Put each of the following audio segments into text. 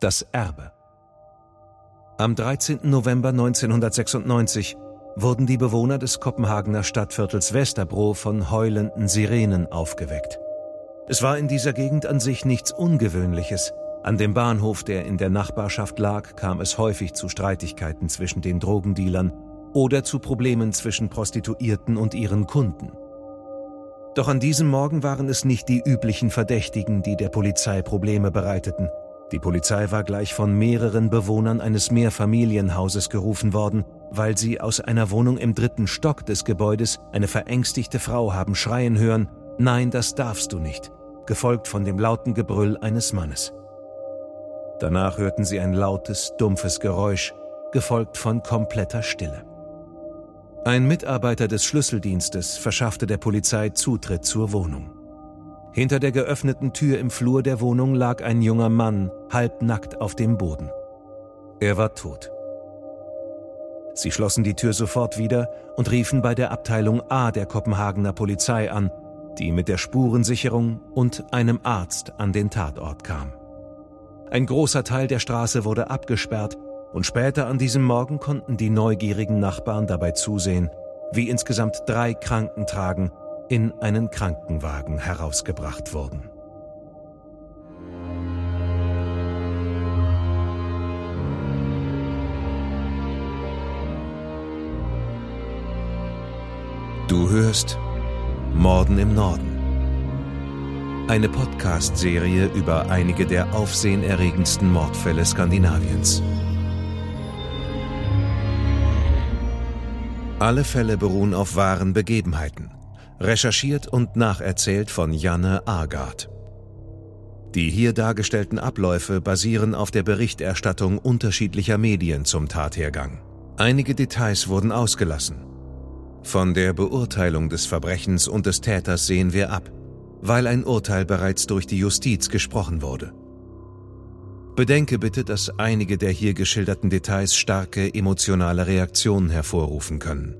Das Erbe. Am 13. November 1996 wurden die Bewohner des Kopenhagener Stadtviertels Westerbro von heulenden Sirenen aufgeweckt. Es war in dieser Gegend an sich nichts Ungewöhnliches. An dem Bahnhof, der in der Nachbarschaft lag, kam es häufig zu Streitigkeiten zwischen den Drogendealern oder zu Problemen zwischen Prostituierten und ihren Kunden. Doch an diesem Morgen waren es nicht die üblichen Verdächtigen, die der Polizei Probleme bereiteten. Die Polizei war gleich von mehreren Bewohnern eines Mehrfamilienhauses gerufen worden, weil sie aus einer Wohnung im dritten Stock des Gebäudes eine verängstigte Frau haben schreien hören, Nein, das darfst du nicht, gefolgt von dem lauten Gebrüll eines Mannes. Danach hörten sie ein lautes, dumpfes Geräusch, gefolgt von kompletter Stille. Ein Mitarbeiter des Schlüsseldienstes verschaffte der Polizei Zutritt zur Wohnung. Hinter der geöffneten Tür im Flur der Wohnung lag ein junger Mann, halbnackt auf dem Boden. Er war tot. Sie schlossen die Tür sofort wieder und riefen bei der Abteilung A der Kopenhagener Polizei an, die mit der Spurensicherung und einem Arzt an den Tatort kam. Ein großer Teil der Straße wurde abgesperrt und später an diesem Morgen konnten die neugierigen Nachbarn dabei zusehen, wie insgesamt drei Krankentragen in einen Krankenwagen herausgebracht wurden. Du hörst Morden im Norden. Eine Podcast-Serie über einige der aufsehenerregendsten Mordfälle Skandinaviens. Alle Fälle beruhen auf wahren Begebenheiten recherchiert und nacherzählt von Janne Agard. Die hier dargestellten Abläufe basieren auf der Berichterstattung unterschiedlicher Medien zum Tathergang. Einige Details wurden ausgelassen. Von der Beurteilung des Verbrechens und des Täters sehen wir ab, weil ein Urteil bereits durch die Justiz gesprochen wurde. Bedenke bitte, dass einige der hier geschilderten Details starke emotionale Reaktionen hervorrufen können.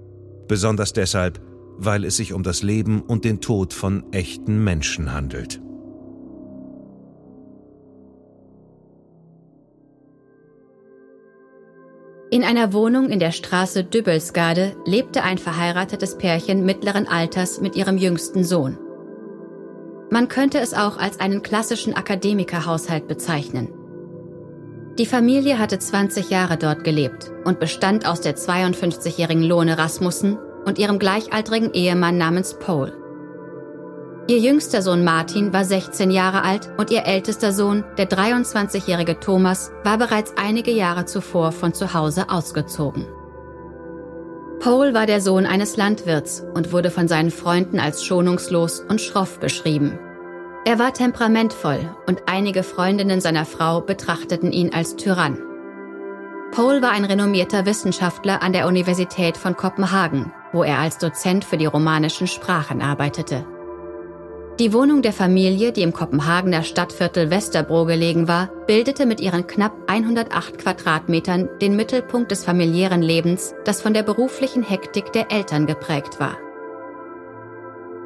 Besonders deshalb, weil es sich um das Leben und den Tod von echten Menschen handelt. In einer Wohnung in der Straße Dübbelsgade lebte ein verheiratetes Pärchen mittleren Alters mit ihrem jüngsten Sohn. Man könnte es auch als einen klassischen Akademikerhaushalt bezeichnen. Die Familie hatte 20 Jahre dort gelebt und bestand aus der 52-jährigen Lone Rasmussen und ihrem gleichaltrigen Ehemann namens Paul. Ihr jüngster Sohn Martin war 16 Jahre alt und ihr ältester Sohn, der 23-jährige Thomas, war bereits einige Jahre zuvor von zu Hause ausgezogen. Paul war der Sohn eines Landwirts und wurde von seinen Freunden als schonungslos und schroff beschrieben. Er war temperamentvoll und einige Freundinnen seiner Frau betrachteten ihn als Tyrann. Paul war ein renommierter Wissenschaftler an der Universität von Kopenhagen, wo er als Dozent für die romanischen Sprachen arbeitete. Die Wohnung der Familie, die im Kopenhagener Stadtviertel Westerbro gelegen war, bildete mit ihren knapp 108 Quadratmetern den Mittelpunkt des familiären Lebens, das von der beruflichen Hektik der Eltern geprägt war.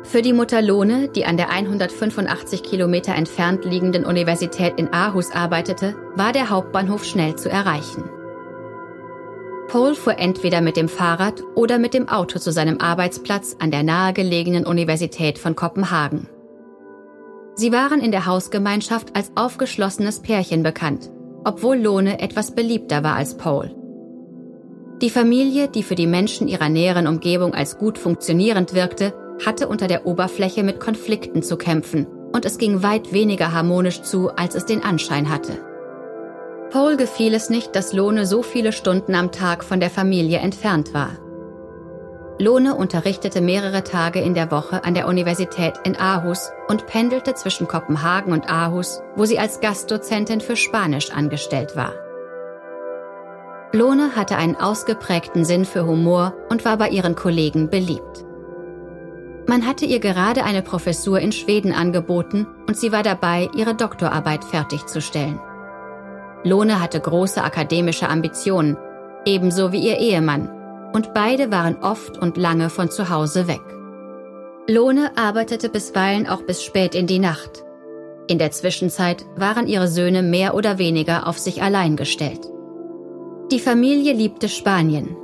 Für die Mutter Lohne, die an der 185 Kilometer entfernt liegenden Universität in Aarhus arbeitete, war der Hauptbahnhof schnell zu erreichen. Paul fuhr entweder mit dem Fahrrad oder mit dem Auto zu seinem Arbeitsplatz an der nahegelegenen Universität von Kopenhagen. Sie waren in der Hausgemeinschaft als aufgeschlossenes Pärchen bekannt, obwohl Lohne etwas beliebter war als Paul. Die Familie, die für die Menschen ihrer näheren Umgebung als gut funktionierend wirkte, hatte unter der Oberfläche mit Konflikten zu kämpfen und es ging weit weniger harmonisch zu, als es den Anschein hatte. Paul gefiel es nicht, dass Lohne so viele Stunden am Tag von der Familie entfernt war. Lohne unterrichtete mehrere Tage in der Woche an der Universität in Aarhus und pendelte zwischen Kopenhagen und Aarhus, wo sie als Gastdozentin für Spanisch angestellt war. Lohne hatte einen ausgeprägten Sinn für Humor und war bei ihren Kollegen beliebt. Man hatte ihr gerade eine Professur in Schweden angeboten und sie war dabei, ihre Doktorarbeit fertigzustellen. Lohne hatte große akademische Ambitionen, ebenso wie ihr Ehemann, und beide waren oft und lange von zu Hause weg. Lohne arbeitete bisweilen auch bis spät in die Nacht. In der Zwischenzeit waren ihre Söhne mehr oder weniger auf sich allein gestellt. Die Familie liebte Spanien.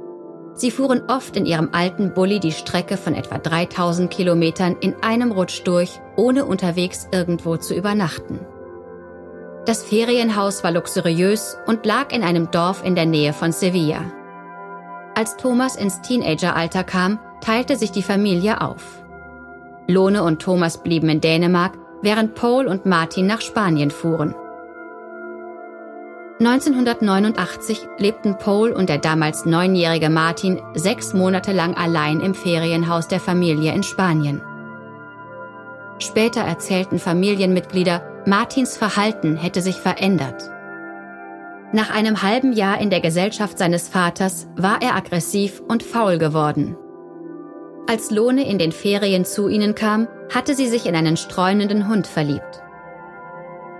Sie fuhren oft in ihrem alten Bulli die Strecke von etwa 3000 Kilometern in einem Rutsch durch, ohne unterwegs irgendwo zu übernachten. Das Ferienhaus war luxuriös und lag in einem Dorf in der Nähe von Sevilla. Als Thomas ins Teenageralter kam, teilte sich die Familie auf. Lone und Thomas blieben in Dänemark, während Paul und Martin nach Spanien fuhren. 1989 lebten Paul und der damals neunjährige Martin sechs Monate lang allein im Ferienhaus der Familie in Spanien. Später erzählten Familienmitglieder, Martins Verhalten hätte sich verändert. Nach einem halben Jahr in der Gesellschaft seines Vaters war er aggressiv und faul geworden. Als Lohne in den Ferien zu ihnen kam, hatte sie sich in einen streunenden Hund verliebt.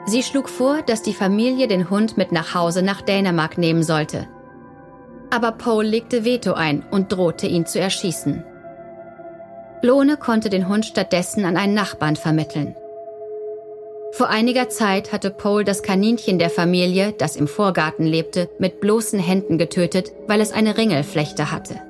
Sie schlug vor, dass die Familie den Hund mit nach Hause nach Dänemark nehmen sollte. Aber Paul legte Veto ein und drohte ihn zu erschießen. Lohne konnte den Hund stattdessen an einen Nachbarn vermitteln. Vor einiger Zeit hatte Paul das Kaninchen der Familie, das im Vorgarten lebte, mit bloßen Händen getötet, weil es eine Ringelflechte hatte.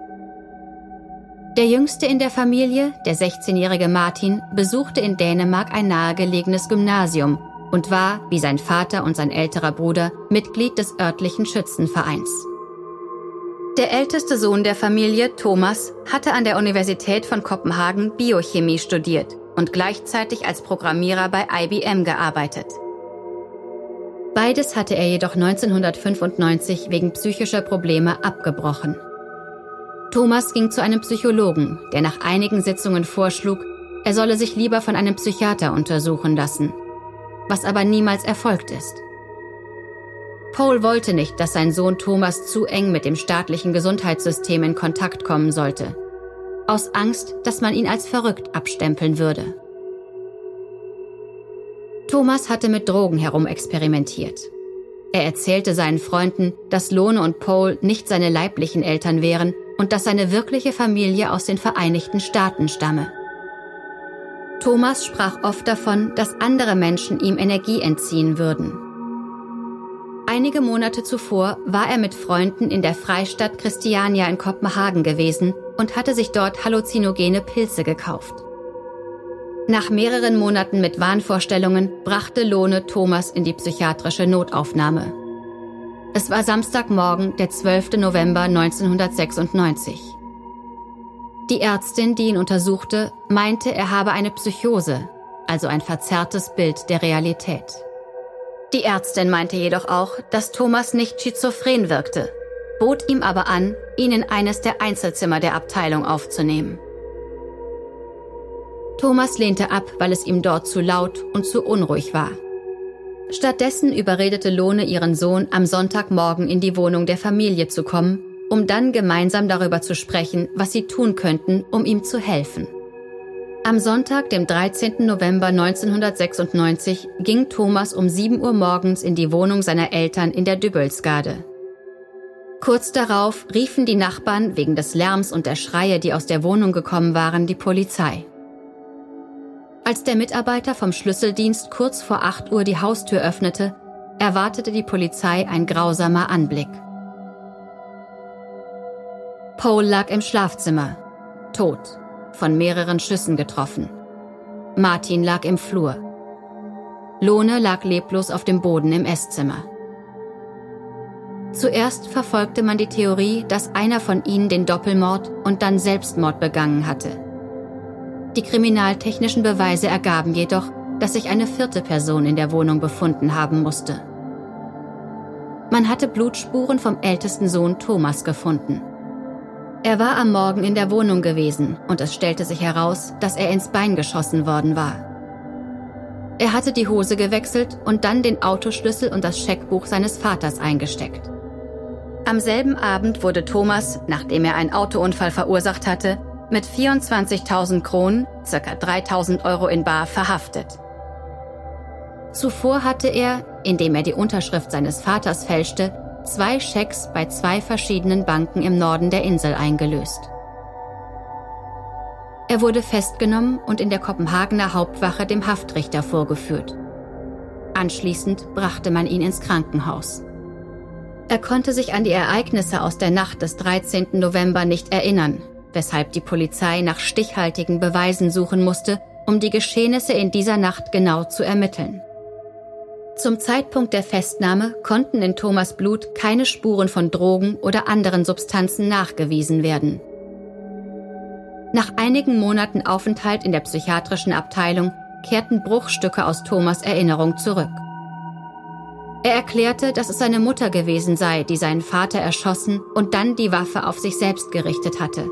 Der jüngste in der Familie, der 16-jährige Martin, besuchte in Dänemark ein nahegelegenes Gymnasium und war, wie sein Vater und sein älterer Bruder, Mitglied des örtlichen Schützenvereins. Der älteste Sohn der Familie, Thomas, hatte an der Universität von Kopenhagen Biochemie studiert und gleichzeitig als Programmierer bei IBM gearbeitet. Beides hatte er jedoch 1995 wegen psychischer Probleme abgebrochen. Thomas ging zu einem Psychologen, der nach einigen Sitzungen vorschlug, er solle sich lieber von einem Psychiater untersuchen lassen, was aber niemals erfolgt ist. Paul wollte nicht, dass sein Sohn Thomas zu eng mit dem staatlichen Gesundheitssystem in Kontakt kommen sollte, aus Angst, dass man ihn als verrückt abstempeln würde. Thomas hatte mit Drogen herumexperimentiert. Er erzählte seinen Freunden, dass Lone und Paul nicht seine leiblichen Eltern wären und dass seine wirkliche Familie aus den Vereinigten Staaten stamme. Thomas sprach oft davon, dass andere Menschen ihm Energie entziehen würden. Einige Monate zuvor war er mit Freunden in der Freistadt Christiania in Kopenhagen gewesen und hatte sich dort halluzinogene Pilze gekauft. Nach mehreren Monaten mit Wahnvorstellungen brachte Lohne Thomas in die psychiatrische Notaufnahme. Es war Samstagmorgen, der 12. November 1996. Die Ärztin, die ihn untersuchte, meinte, er habe eine Psychose, also ein verzerrtes Bild der Realität. Die Ärztin meinte jedoch auch, dass Thomas nicht schizophren wirkte, bot ihm aber an, ihn in eines der Einzelzimmer der Abteilung aufzunehmen. Thomas lehnte ab, weil es ihm dort zu laut und zu unruhig war. Stattdessen überredete Lohne ihren Sohn, am Sonntagmorgen in die Wohnung der Familie zu kommen, um dann gemeinsam darüber zu sprechen, was sie tun könnten, um ihm zu helfen. Am Sonntag, dem 13. November 1996, ging Thomas um 7 Uhr morgens in die Wohnung seiner Eltern in der Dübbelsgade. Kurz darauf riefen die Nachbarn wegen des Lärms und der Schreie, die aus der Wohnung gekommen waren, die Polizei. Als der Mitarbeiter vom Schlüsseldienst kurz vor 8 Uhr die Haustür öffnete, erwartete die Polizei ein grausamer Anblick. Paul lag im Schlafzimmer, tot, von mehreren Schüssen getroffen. Martin lag im Flur. Lohne lag leblos auf dem Boden im Esszimmer. Zuerst verfolgte man die Theorie, dass einer von ihnen den Doppelmord und dann Selbstmord begangen hatte. Die kriminaltechnischen Beweise ergaben jedoch, dass sich eine vierte Person in der Wohnung befunden haben musste. Man hatte Blutspuren vom ältesten Sohn Thomas gefunden. Er war am Morgen in der Wohnung gewesen und es stellte sich heraus, dass er ins Bein geschossen worden war. Er hatte die Hose gewechselt und dann den Autoschlüssel und das Scheckbuch seines Vaters eingesteckt. Am selben Abend wurde Thomas, nachdem er einen Autounfall verursacht hatte, mit 24.000 Kronen, ca. 3.000 Euro in Bar, verhaftet. Zuvor hatte er, indem er die Unterschrift seines Vaters fälschte, zwei Schecks bei zwei verschiedenen Banken im Norden der Insel eingelöst. Er wurde festgenommen und in der Kopenhagener Hauptwache dem Haftrichter vorgeführt. Anschließend brachte man ihn ins Krankenhaus. Er konnte sich an die Ereignisse aus der Nacht des 13. November nicht erinnern, weshalb die Polizei nach stichhaltigen Beweisen suchen musste, um die Geschehnisse in dieser Nacht genau zu ermitteln. Zum Zeitpunkt der Festnahme konnten in Thomas Blut keine Spuren von Drogen oder anderen Substanzen nachgewiesen werden. Nach einigen Monaten Aufenthalt in der psychiatrischen Abteilung kehrten Bruchstücke aus Thomas Erinnerung zurück. Er erklärte, dass es seine Mutter gewesen sei, die seinen Vater erschossen und dann die Waffe auf sich selbst gerichtet hatte.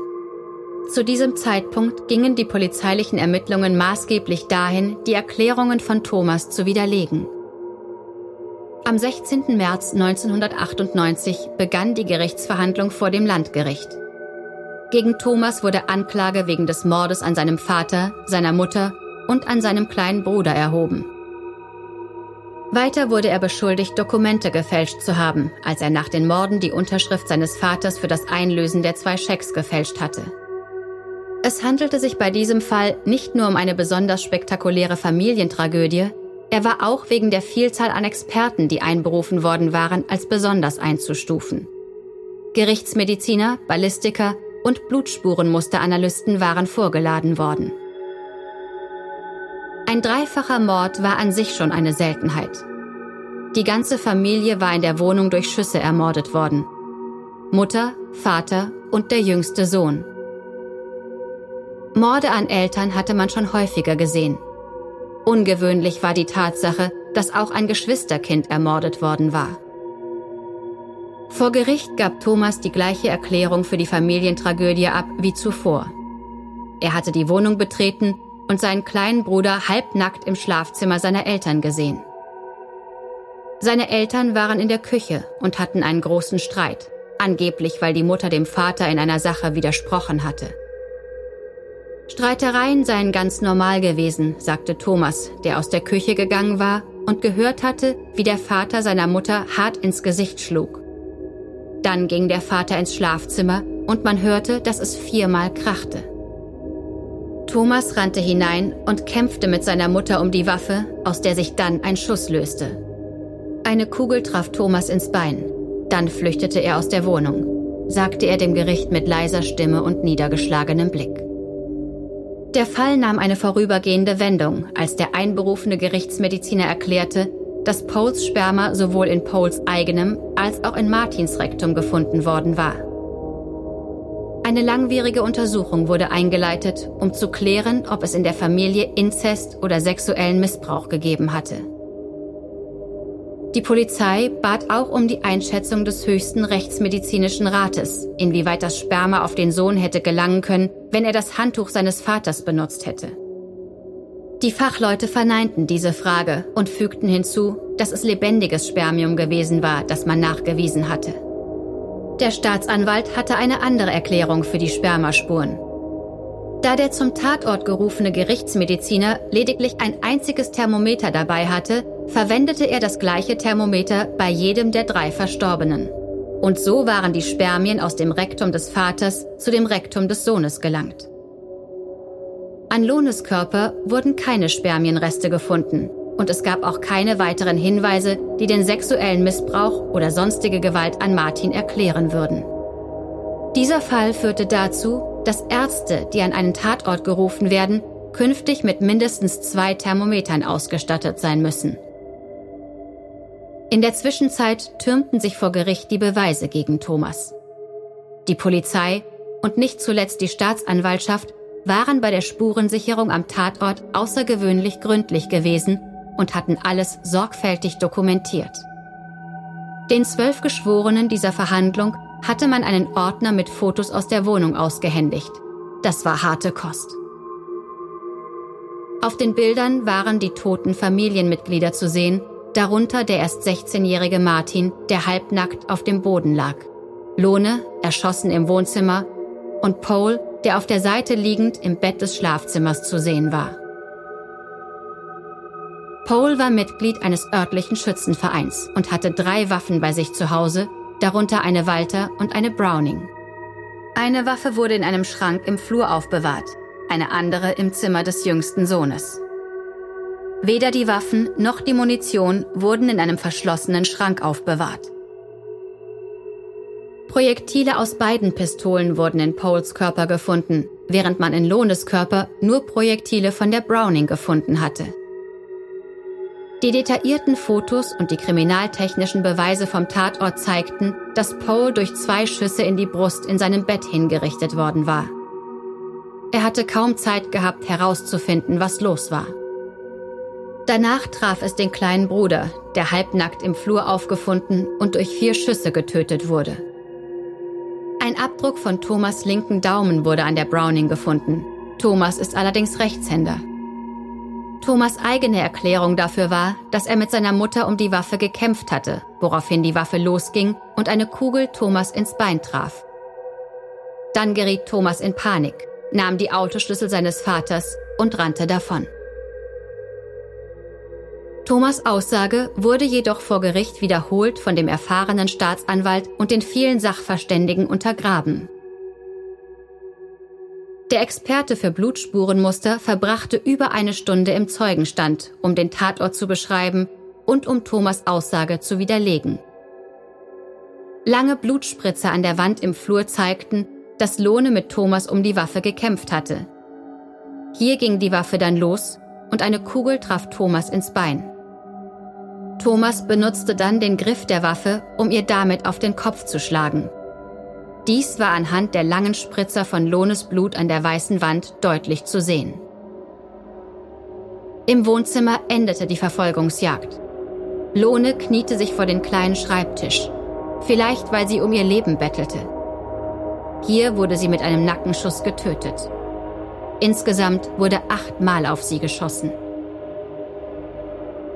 Zu diesem Zeitpunkt gingen die polizeilichen Ermittlungen maßgeblich dahin, die Erklärungen von Thomas zu widerlegen. Am 16. März 1998 begann die Gerichtsverhandlung vor dem Landgericht. Gegen Thomas wurde Anklage wegen des Mordes an seinem Vater, seiner Mutter und an seinem kleinen Bruder erhoben. Weiter wurde er beschuldigt, Dokumente gefälscht zu haben, als er nach den Morden die Unterschrift seines Vaters für das Einlösen der zwei Schecks gefälscht hatte. Es handelte sich bei diesem Fall nicht nur um eine besonders spektakuläre Familientragödie, er war auch wegen der Vielzahl an Experten, die einberufen worden waren, als besonders einzustufen. Gerichtsmediziner, Ballistiker und Blutspurenmusteranalysten waren vorgeladen worden. Ein dreifacher Mord war an sich schon eine Seltenheit. Die ganze Familie war in der Wohnung durch Schüsse ermordet worden. Mutter, Vater und der jüngste Sohn. Morde an Eltern hatte man schon häufiger gesehen. Ungewöhnlich war die Tatsache, dass auch ein Geschwisterkind ermordet worden war. Vor Gericht gab Thomas die gleiche Erklärung für die Familientragödie ab wie zuvor. Er hatte die Wohnung betreten und seinen kleinen Bruder halbnackt im Schlafzimmer seiner Eltern gesehen. Seine Eltern waren in der Küche und hatten einen großen Streit, angeblich weil die Mutter dem Vater in einer Sache widersprochen hatte. Streitereien seien ganz normal gewesen, sagte Thomas, der aus der Küche gegangen war und gehört hatte, wie der Vater seiner Mutter hart ins Gesicht schlug. Dann ging der Vater ins Schlafzimmer und man hörte, dass es viermal krachte. Thomas rannte hinein und kämpfte mit seiner Mutter um die Waffe, aus der sich dann ein Schuss löste. Eine Kugel traf Thomas ins Bein. Dann flüchtete er aus der Wohnung, sagte er dem Gericht mit leiser Stimme und niedergeschlagenem Blick. Der Fall nahm eine vorübergehende Wendung, als der einberufene Gerichtsmediziner erklärte, dass Poles Sperma sowohl in Poles eigenem als auch in Martins Rektum gefunden worden war. Eine langwierige Untersuchung wurde eingeleitet, um zu klären, ob es in der Familie Inzest oder sexuellen Missbrauch gegeben hatte. Die Polizei bat auch um die Einschätzung des höchsten rechtsmedizinischen Rates, inwieweit das Sperma auf den Sohn hätte gelangen können, wenn er das Handtuch seines Vaters benutzt hätte. Die Fachleute verneinten diese Frage und fügten hinzu, dass es lebendiges Spermium gewesen war, das man nachgewiesen hatte. Der Staatsanwalt hatte eine andere Erklärung für die Spermaspuren. Da der zum Tatort gerufene Gerichtsmediziner lediglich ein einziges Thermometer dabei hatte, verwendete er das gleiche Thermometer bei jedem der drei Verstorbenen. Und so waren die Spermien aus dem Rektum des Vaters zu dem Rektum des Sohnes gelangt. An Lohnes Körper wurden keine Spermienreste gefunden, und es gab auch keine weiteren Hinweise, die den sexuellen Missbrauch oder sonstige Gewalt an Martin erklären würden. Dieser Fall führte dazu, dass Ärzte, die an einen Tatort gerufen werden, künftig mit mindestens zwei Thermometern ausgestattet sein müssen. In der Zwischenzeit türmten sich vor Gericht die Beweise gegen Thomas. Die Polizei und nicht zuletzt die Staatsanwaltschaft waren bei der Spurensicherung am Tatort außergewöhnlich gründlich gewesen und hatten alles sorgfältig dokumentiert. Den zwölf Geschworenen dieser Verhandlung hatte man einen Ordner mit Fotos aus der Wohnung ausgehändigt. Das war harte Kost. Auf den Bildern waren die toten Familienmitglieder zu sehen, darunter der erst 16-jährige Martin, der halbnackt auf dem Boden lag. Lohne, erschossen im Wohnzimmer, und Paul, der auf der Seite liegend im Bett des Schlafzimmers zu sehen war. Paul war Mitglied eines örtlichen Schützenvereins und hatte drei Waffen bei sich zu Hause, darunter eine Walter und eine Browning. Eine Waffe wurde in einem Schrank im Flur aufbewahrt, eine andere im Zimmer des jüngsten Sohnes. Weder die Waffen noch die Munition wurden in einem verschlossenen Schrank aufbewahrt. Projektile aus beiden Pistolen wurden in Poles Körper gefunden, während man in Lohnes Körper nur Projektile von der Browning gefunden hatte. Die detaillierten Fotos und die kriminaltechnischen Beweise vom Tatort zeigten, dass Pole durch zwei Schüsse in die Brust in seinem Bett hingerichtet worden war. Er hatte kaum Zeit gehabt herauszufinden, was los war. Danach traf es den kleinen Bruder, der halbnackt im Flur aufgefunden und durch vier Schüsse getötet wurde. Ein Abdruck von Thomas linken Daumen wurde an der Browning gefunden. Thomas ist allerdings Rechtshänder. Thomas eigene Erklärung dafür war, dass er mit seiner Mutter um die Waffe gekämpft hatte, woraufhin die Waffe losging und eine Kugel Thomas ins Bein traf. Dann geriet Thomas in Panik, nahm die Autoschlüssel seines Vaters und rannte davon. Thomas Aussage wurde jedoch vor Gericht wiederholt von dem erfahrenen Staatsanwalt und den vielen Sachverständigen untergraben. Der Experte für Blutspurenmuster verbrachte über eine Stunde im Zeugenstand, um den Tatort zu beschreiben und um Thomas Aussage zu widerlegen. Lange Blutspritzer an der Wand im Flur zeigten, dass Lohne mit Thomas um die Waffe gekämpft hatte. Hier ging die Waffe dann los und eine Kugel traf Thomas ins Bein. Thomas benutzte dann den Griff der Waffe, um ihr damit auf den Kopf zu schlagen. Dies war anhand der langen Spritzer von Lohnes Blut an der weißen Wand deutlich zu sehen. Im Wohnzimmer endete die Verfolgungsjagd. Lohne kniete sich vor den kleinen Schreibtisch, vielleicht weil sie um ihr Leben bettelte. Hier wurde sie mit einem Nackenschuss getötet. Insgesamt wurde achtmal auf sie geschossen.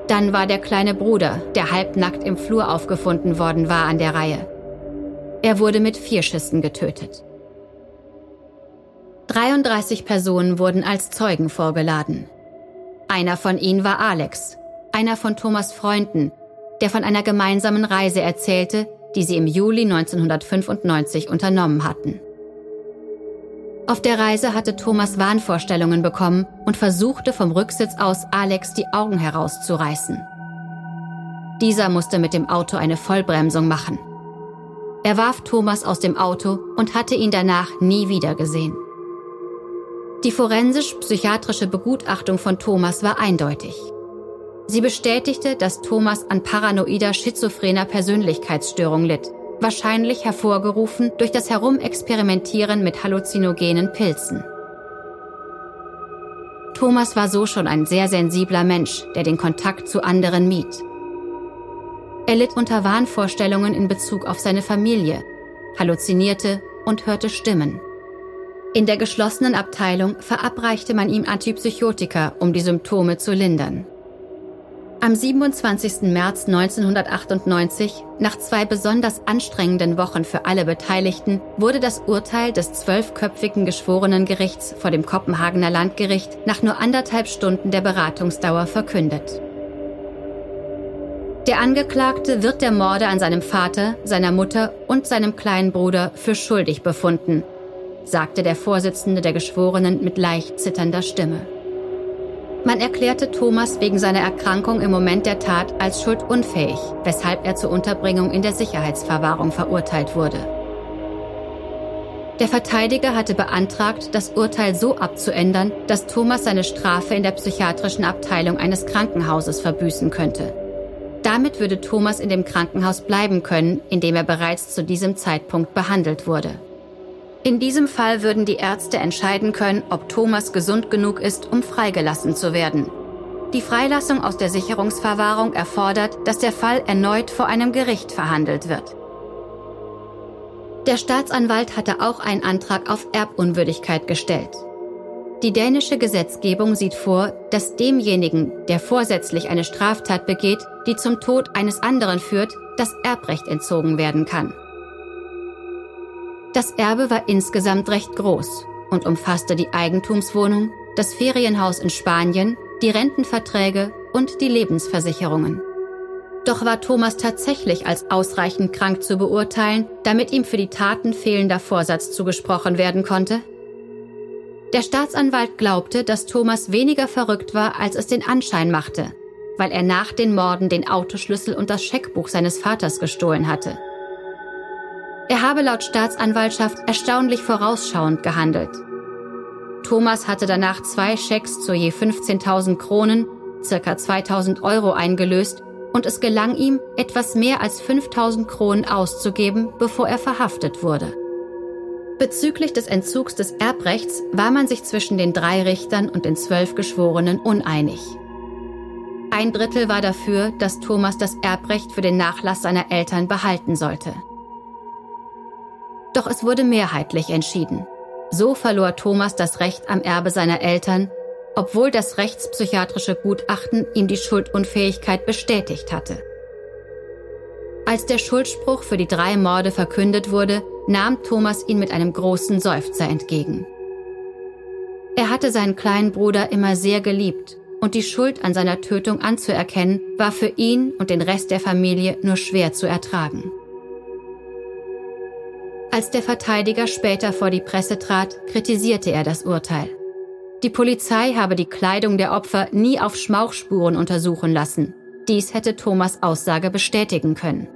Dann war der kleine Bruder, der halbnackt im Flur aufgefunden worden war, an der Reihe. Er wurde mit vier Schüssen getötet. 33 Personen wurden als Zeugen vorgeladen. Einer von ihnen war Alex, einer von Thomas Freunden, der von einer gemeinsamen Reise erzählte, die sie im Juli 1995 unternommen hatten. Auf der Reise hatte Thomas Wahnvorstellungen bekommen und versuchte vom Rücksitz aus Alex die Augen herauszureißen. Dieser musste mit dem Auto eine Vollbremsung machen. Er warf Thomas aus dem Auto und hatte ihn danach nie wieder gesehen. Die forensisch-psychiatrische Begutachtung von Thomas war eindeutig. Sie bestätigte, dass Thomas an paranoider schizophrener Persönlichkeitsstörung litt, wahrscheinlich hervorgerufen durch das Herumexperimentieren mit halluzinogenen Pilzen. Thomas war so schon ein sehr sensibler Mensch, der den Kontakt zu anderen mied. Er litt unter Wahnvorstellungen in Bezug auf seine Familie, halluzinierte und hörte Stimmen. In der geschlossenen Abteilung verabreichte man ihm Antipsychotika, um die Symptome zu lindern. Am 27. März 1998, nach zwei besonders anstrengenden Wochen für alle Beteiligten, wurde das Urteil des zwölfköpfigen Geschworenengerichts vor dem Kopenhagener Landgericht nach nur anderthalb Stunden der Beratungsdauer verkündet. Der Angeklagte wird der Morde an seinem Vater, seiner Mutter und seinem kleinen Bruder für schuldig befunden, sagte der Vorsitzende der Geschworenen mit leicht zitternder Stimme. Man erklärte Thomas wegen seiner Erkrankung im Moment der Tat als schuldunfähig, weshalb er zur Unterbringung in der Sicherheitsverwahrung verurteilt wurde. Der Verteidiger hatte beantragt, das Urteil so abzuändern, dass Thomas seine Strafe in der psychiatrischen Abteilung eines Krankenhauses verbüßen könnte. Damit würde Thomas in dem Krankenhaus bleiben können, in dem er bereits zu diesem Zeitpunkt behandelt wurde. In diesem Fall würden die Ärzte entscheiden können, ob Thomas gesund genug ist, um freigelassen zu werden. Die Freilassung aus der Sicherungsverwahrung erfordert, dass der Fall erneut vor einem Gericht verhandelt wird. Der Staatsanwalt hatte auch einen Antrag auf Erbunwürdigkeit gestellt. Die dänische Gesetzgebung sieht vor, dass demjenigen, der vorsätzlich eine Straftat begeht, die zum Tod eines anderen führt, das Erbrecht entzogen werden kann. Das Erbe war insgesamt recht groß und umfasste die Eigentumswohnung, das Ferienhaus in Spanien, die Rentenverträge und die Lebensversicherungen. Doch war Thomas tatsächlich als ausreichend krank zu beurteilen, damit ihm für die Taten fehlender Vorsatz zugesprochen werden konnte? Der Staatsanwalt glaubte, dass Thomas weniger verrückt war, als es den Anschein machte, weil er nach den Morden den Autoschlüssel und das Scheckbuch seines Vaters gestohlen hatte. Er habe laut Staatsanwaltschaft erstaunlich vorausschauend gehandelt. Thomas hatte danach zwei Schecks zu je 15.000 Kronen, circa 2.000 Euro eingelöst und es gelang ihm, etwas mehr als 5.000 Kronen auszugeben, bevor er verhaftet wurde. Bezüglich des Entzugs des Erbrechts war man sich zwischen den drei Richtern und den zwölf Geschworenen uneinig. Ein Drittel war dafür, dass Thomas das Erbrecht für den Nachlass seiner Eltern behalten sollte. Doch es wurde mehrheitlich entschieden. So verlor Thomas das Recht am Erbe seiner Eltern, obwohl das rechtspsychiatrische Gutachten ihm die Schuldunfähigkeit bestätigt hatte. Als der Schuldspruch für die drei Morde verkündet wurde, nahm Thomas ihn mit einem großen Seufzer entgegen. Er hatte seinen kleinen Bruder immer sehr geliebt und die Schuld an seiner Tötung anzuerkennen, war für ihn und den Rest der Familie nur schwer zu ertragen. Als der Verteidiger später vor die Presse trat, kritisierte er das Urteil. Die Polizei habe die Kleidung der Opfer nie auf Schmauchspuren untersuchen lassen. Dies hätte Thomas Aussage bestätigen können.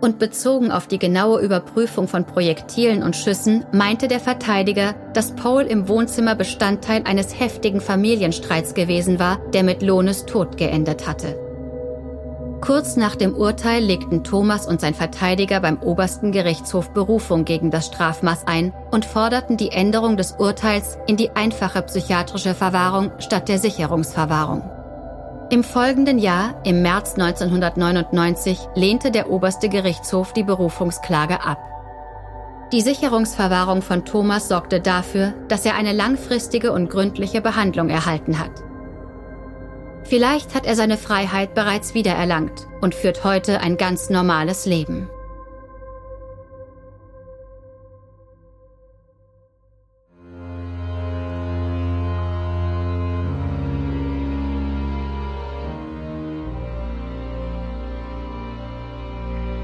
Und bezogen auf die genaue Überprüfung von Projektilen und Schüssen meinte der Verteidiger, dass Paul im Wohnzimmer Bestandteil eines heftigen Familienstreits gewesen war, der mit Lohnes Tod geendet hatte. Kurz nach dem Urteil legten Thomas und sein Verteidiger beim obersten Gerichtshof Berufung gegen das Strafmaß ein und forderten die Änderung des Urteils in die einfache psychiatrische Verwahrung statt der Sicherungsverwahrung. Im folgenden Jahr, im März 1999, lehnte der oberste Gerichtshof die Berufungsklage ab. Die Sicherungsverwahrung von Thomas sorgte dafür, dass er eine langfristige und gründliche Behandlung erhalten hat. Vielleicht hat er seine Freiheit bereits wiedererlangt und führt heute ein ganz normales Leben.